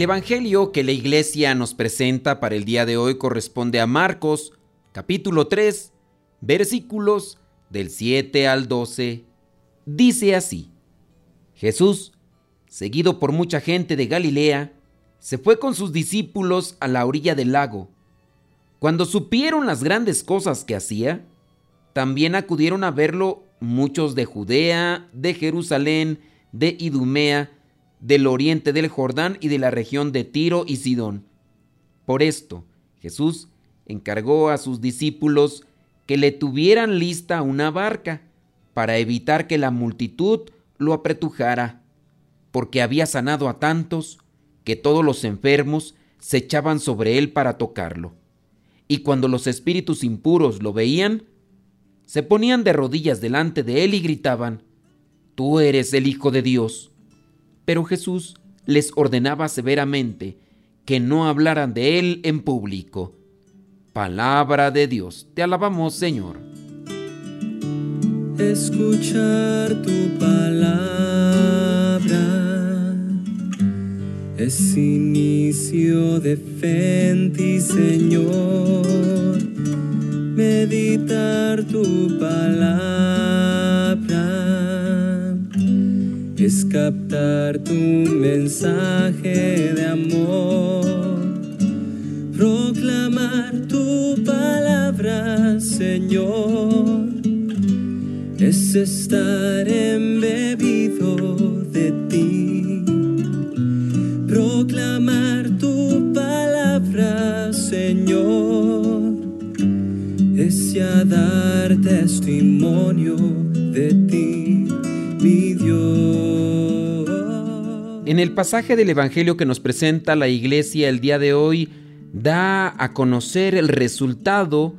El Evangelio que la iglesia nos presenta para el día de hoy corresponde a Marcos, capítulo 3, versículos del 7 al 12. Dice así, Jesús, seguido por mucha gente de Galilea, se fue con sus discípulos a la orilla del lago. Cuando supieron las grandes cosas que hacía, también acudieron a verlo muchos de Judea, de Jerusalén, de Idumea, del oriente del Jordán y de la región de Tiro y Sidón. Por esto, Jesús encargó a sus discípulos que le tuvieran lista una barca para evitar que la multitud lo apretujara, porque había sanado a tantos que todos los enfermos se echaban sobre él para tocarlo. Y cuando los espíritus impuros lo veían, se ponían de rodillas delante de él y gritaban, Tú eres el Hijo de Dios. Pero Jesús les ordenaba severamente que no hablaran de él en público. Palabra de Dios, te alabamos Señor. Escuchar tu palabra es inicio de fe en ti, Señor. Meditar tu palabra es captar tu mensaje de amor, proclamar tu palabra, Señor, es estar embebido de ti, proclamar tu palabra, Señor, es ya dar testimonio el pasaje del Evangelio que nos presenta la iglesia el día de hoy, da a conocer el resultado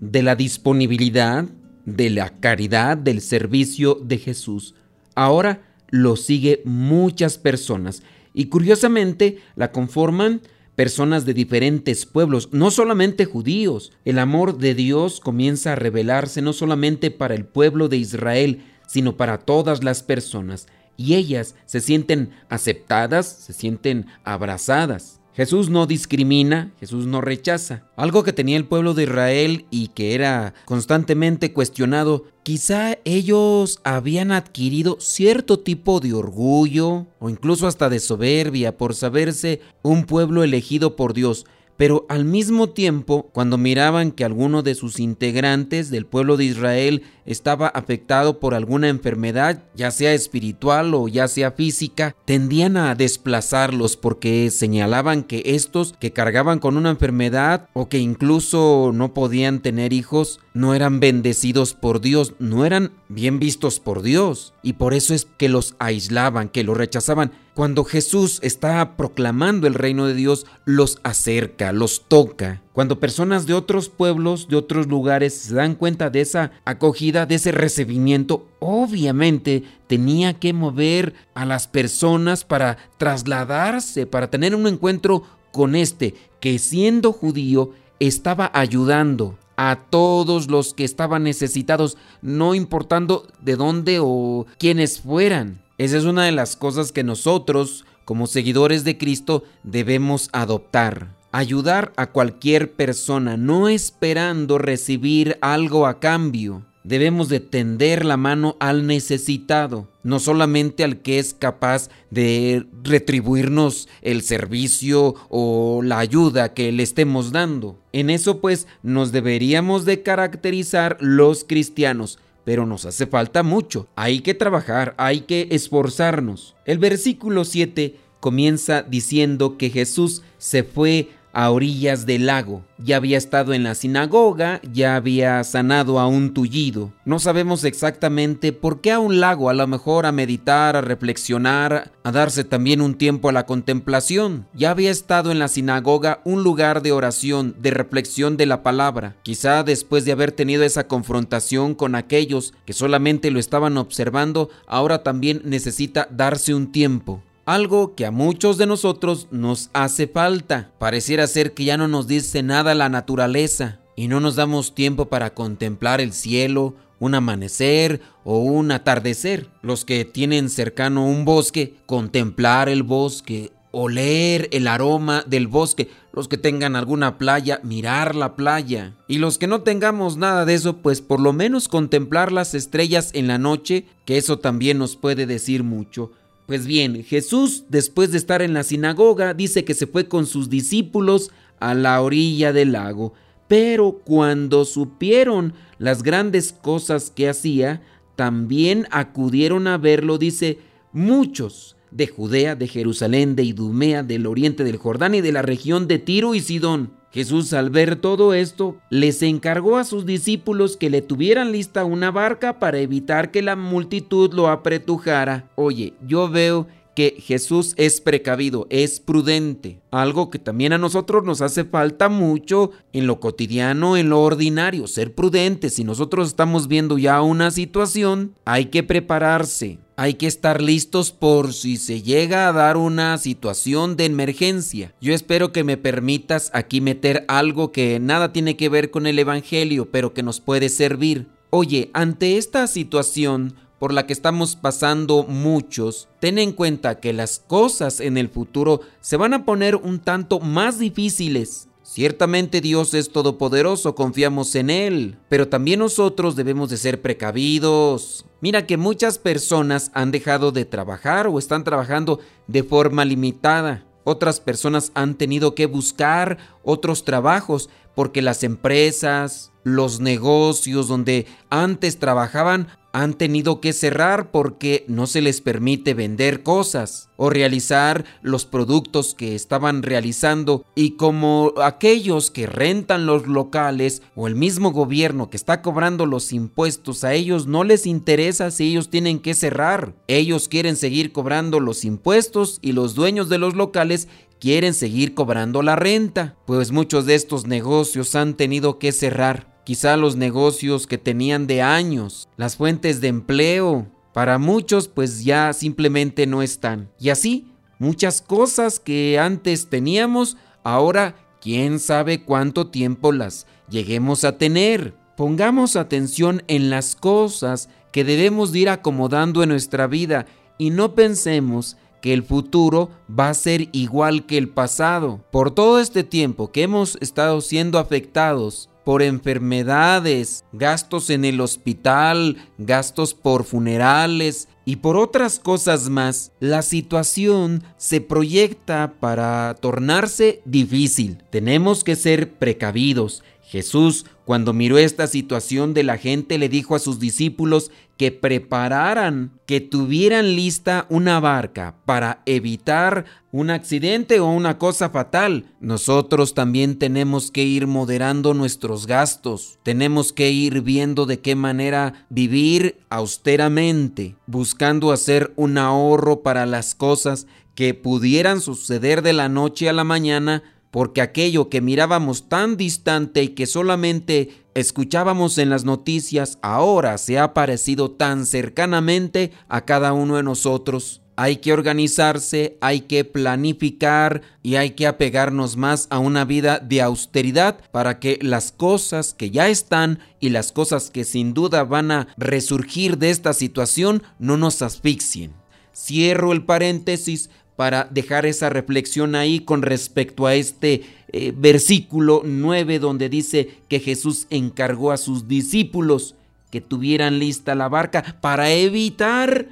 de la disponibilidad, de la caridad, del servicio de Jesús. Ahora lo sigue muchas personas y curiosamente la conforman personas de diferentes pueblos, no solamente judíos. El amor de Dios comienza a revelarse no solamente para el pueblo de Israel, sino para todas las personas y ellas se sienten aceptadas, se sienten abrazadas. Jesús no discrimina, Jesús no rechaza. Algo que tenía el pueblo de Israel y que era constantemente cuestionado, quizá ellos habían adquirido cierto tipo de orgullo o incluso hasta de soberbia por saberse un pueblo elegido por Dios. Pero al mismo tiempo, cuando miraban que alguno de sus integrantes del pueblo de Israel estaba afectado por alguna enfermedad, ya sea espiritual o ya sea física, tendían a desplazarlos porque señalaban que estos que cargaban con una enfermedad o que incluso no podían tener hijos, no eran bendecidos por Dios, no eran bien vistos por Dios. Y por eso es que los aislaban, que los rechazaban. Cuando Jesús está proclamando el reino de Dios, los acerca, los toca. Cuando personas de otros pueblos, de otros lugares se dan cuenta de esa acogida, de ese recibimiento, obviamente tenía que mover a las personas para trasladarse, para tener un encuentro con este, que siendo judío estaba ayudando a todos los que estaban necesitados, no importando de dónde o quiénes fueran. Esa es una de las cosas que nosotros, como seguidores de Cristo, debemos adoptar. Ayudar a cualquier persona, no esperando recibir algo a cambio. Debemos de tender la mano al necesitado, no solamente al que es capaz de retribuirnos el servicio o la ayuda que le estemos dando. En eso pues nos deberíamos de caracterizar los cristianos, pero nos hace falta mucho. Hay que trabajar, hay que esforzarnos. El versículo 7 comienza diciendo que Jesús se fue a orillas del lago. Ya había estado en la sinagoga, ya había sanado a un tullido. No sabemos exactamente por qué a un lago, a lo mejor a meditar, a reflexionar, a darse también un tiempo a la contemplación. Ya había estado en la sinagoga un lugar de oración, de reflexión de la palabra. Quizá después de haber tenido esa confrontación con aquellos que solamente lo estaban observando, ahora también necesita darse un tiempo algo que a muchos de nosotros nos hace falta. Pareciera ser que ya no nos dice nada la naturaleza y no nos damos tiempo para contemplar el cielo, un amanecer o un atardecer. Los que tienen cercano un bosque, contemplar el bosque, oler el aroma del bosque. Los que tengan alguna playa, mirar la playa. Y los que no tengamos nada de eso, pues por lo menos contemplar las estrellas en la noche, que eso también nos puede decir mucho. Pues bien, Jesús, después de estar en la sinagoga, dice que se fue con sus discípulos a la orilla del lago. Pero cuando supieron las grandes cosas que hacía, también acudieron a verlo, dice, muchos de Judea, de Jerusalén, de Idumea, del oriente del Jordán y de la región de Tiro y Sidón. Jesús al ver todo esto, les encargó a sus discípulos que le tuvieran lista una barca para evitar que la multitud lo apretujara. Oye, yo veo que Jesús es precavido, es prudente, algo que también a nosotros nos hace falta mucho en lo cotidiano, en lo ordinario, ser prudentes. Si nosotros estamos viendo ya una situación, hay que prepararse, hay que estar listos por si se llega a dar una situación de emergencia. Yo espero que me permitas aquí meter algo que nada tiene que ver con el Evangelio, pero que nos puede servir. Oye, ante esta situación por la que estamos pasando muchos, ten en cuenta que las cosas en el futuro se van a poner un tanto más difíciles. Ciertamente Dios es todopoderoso, confiamos en Él, pero también nosotros debemos de ser precavidos. Mira que muchas personas han dejado de trabajar o están trabajando de forma limitada. Otras personas han tenido que buscar otros trabajos porque las empresas, los negocios donde antes trabajaban han tenido que cerrar porque no se les permite vender cosas o realizar los productos que estaban realizando y como aquellos que rentan los locales o el mismo gobierno que está cobrando los impuestos a ellos no les interesa si ellos tienen que cerrar. Ellos quieren seguir cobrando los impuestos y los dueños de los locales quieren seguir cobrando la renta, pues muchos de estos negocios han tenido que cerrar quizá los negocios que tenían de años, las fuentes de empleo, para muchos pues ya simplemente no están. Y así, muchas cosas que antes teníamos, ahora quién sabe cuánto tiempo las lleguemos a tener. Pongamos atención en las cosas que debemos ir acomodando en nuestra vida y no pensemos que el futuro va a ser igual que el pasado. Por todo este tiempo que hemos estado siendo afectados por enfermedades, gastos en el hospital, gastos por funerales y por otras cosas más, la situación se proyecta para tornarse difícil. Tenemos que ser precavidos. Jesús, cuando miró esta situación de la gente, le dijo a sus discípulos que prepararan, que tuvieran lista una barca para evitar un accidente o una cosa fatal. Nosotros también tenemos que ir moderando nuestros gastos, tenemos que ir viendo de qué manera vivir austeramente, buscando hacer un ahorro para las cosas que pudieran suceder de la noche a la mañana porque aquello que mirábamos tan distante y que solamente escuchábamos en las noticias ahora se ha parecido tan cercanamente a cada uno de nosotros. Hay que organizarse, hay que planificar y hay que apegarnos más a una vida de austeridad para que las cosas que ya están y las cosas que sin duda van a resurgir de esta situación no nos asfixien. Cierro el paréntesis para dejar esa reflexión ahí con respecto a este eh, versículo 9 donde dice que Jesús encargó a sus discípulos que tuvieran lista la barca para evitar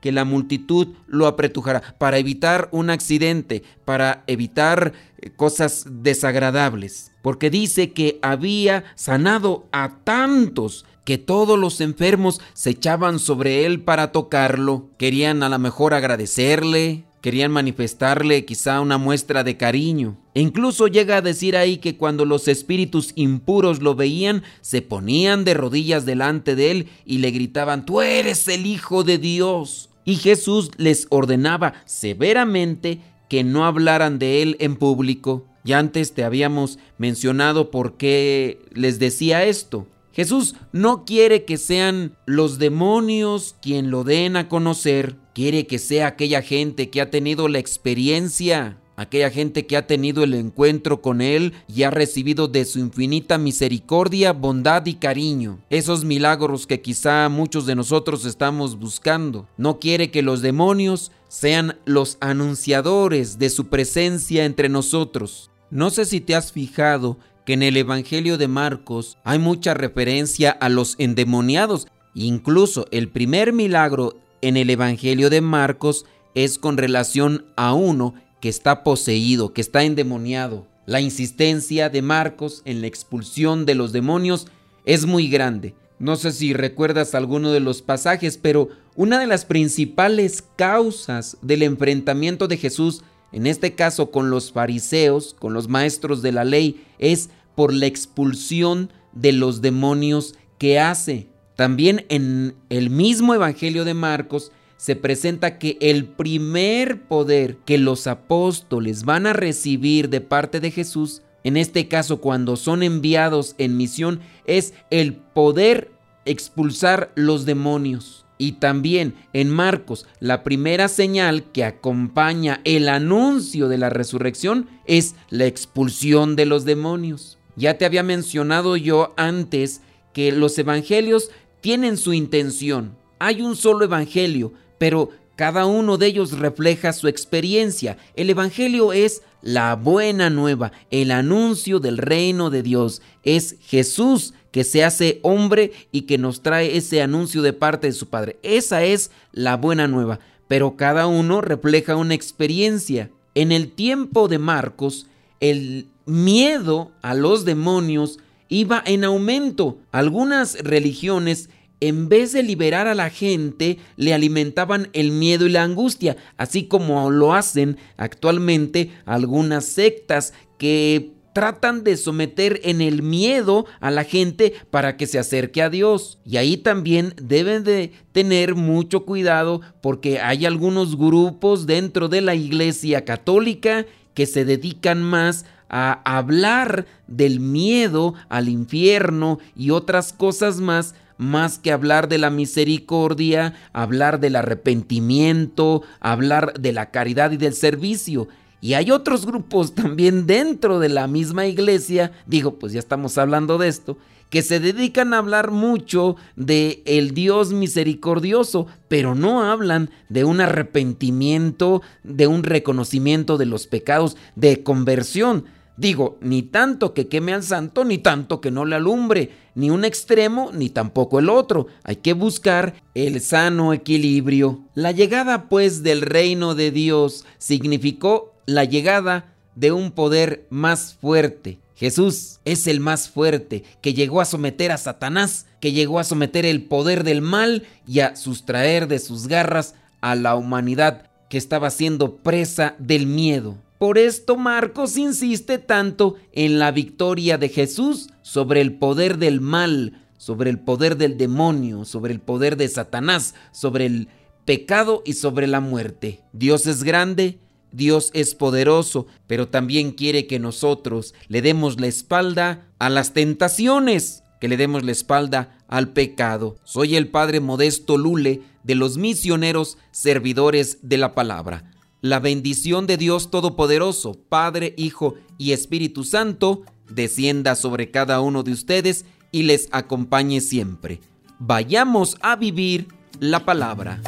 que la multitud lo apretujara, para evitar un accidente, para evitar eh, cosas desagradables, porque dice que había sanado a tantos que todos los enfermos se echaban sobre él para tocarlo, querían a lo mejor agradecerle, querían manifestarle quizá una muestra de cariño. E incluso llega a decir ahí que cuando los espíritus impuros lo veían, se ponían de rodillas delante de él y le gritaban, tú eres el Hijo de Dios. Y Jesús les ordenaba severamente que no hablaran de él en público. Ya antes te habíamos mencionado por qué les decía esto. Jesús no quiere que sean los demonios quien lo den a conocer, quiere que sea aquella gente que ha tenido la experiencia, aquella gente que ha tenido el encuentro con Él y ha recibido de su infinita misericordia, bondad y cariño. Esos milagros que quizá muchos de nosotros estamos buscando. No quiere que los demonios sean los anunciadores de su presencia entre nosotros. No sé si te has fijado que en el Evangelio de Marcos hay mucha referencia a los endemoniados. Incluso el primer milagro en el Evangelio de Marcos es con relación a uno que está poseído, que está endemoniado. La insistencia de Marcos en la expulsión de los demonios es muy grande. No sé si recuerdas alguno de los pasajes, pero una de las principales causas del enfrentamiento de Jesús en este caso con los fariseos, con los maestros de la ley, es por la expulsión de los demonios que hace. También en el mismo Evangelio de Marcos se presenta que el primer poder que los apóstoles van a recibir de parte de Jesús, en este caso cuando son enviados en misión, es el poder expulsar los demonios. Y también en Marcos, la primera señal que acompaña el anuncio de la resurrección es la expulsión de los demonios. Ya te había mencionado yo antes que los evangelios tienen su intención. Hay un solo evangelio, pero cada uno de ellos refleja su experiencia. El Evangelio es la buena nueva, el anuncio del reino de Dios. Es Jesús que se hace hombre y que nos trae ese anuncio de parte de su Padre. Esa es la buena nueva, pero cada uno refleja una experiencia. En el tiempo de Marcos, el miedo a los demonios iba en aumento. Algunas religiones en vez de liberar a la gente, le alimentaban el miedo y la angustia, así como lo hacen actualmente algunas sectas que tratan de someter en el miedo a la gente para que se acerque a Dios. Y ahí también deben de tener mucho cuidado porque hay algunos grupos dentro de la iglesia católica que se dedican más a hablar del miedo al infierno y otras cosas más más que hablar de la misericordia, hablar del arrepentimiento, hablar de la caridad y del servicio. Y hay otros grupos también dentro de la misma iglesia, digo, pues ya estamos hablando de esto, que se dedican a hablar mucho de el Dios misericordioso, pero no hablan de un arrepentimiento, de un reconocimiento de los pecados, de conversión. Digo, ni tanto que queme al santo, ni tanto que no le alumbre, ni un extremo, ni tampoco el otro. Hay que buscar el sano equilibrio. La llegada, pues, del reino de Dios significó la llegada de un poder más fuerte. Jesús es el más fuerte, que llegó a someter a Satanás, que llegó a someter el poder del mal y a sustraer de sus garras a la humanidad que estaba siendo presa del miedo. Por esto Marcos insiste tanto en la victoria de Jesús sobre el poder del mal, sobre el poder del demonio, sobre el poder de Satanás, sobre el pecado y sobre la muerte. Dios es grande, Dios es poderoso, pero también quiere que nosotros le demos la espalda a las tentaciones, que le demos la espalda al pecado. Soy el Padre Modesto Lule de los misioneros servidores de la palabra. La bendición de Dios Todopoderoso, Padre, Hijo y Espíritu Santo, descienda sobre cada uno de ustedes y les acompañe siempre. Vayamos a vivir la palabra.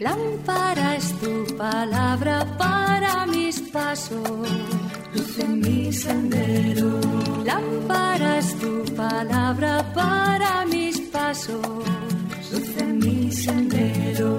Lámpara es tu palabra para mis pasos, luz en mi sendero. Lámpara es tu palabra para mis pasos, luz en mi sendero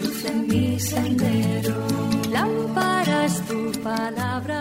Luz en mi sendero. Lámpara es tu palabra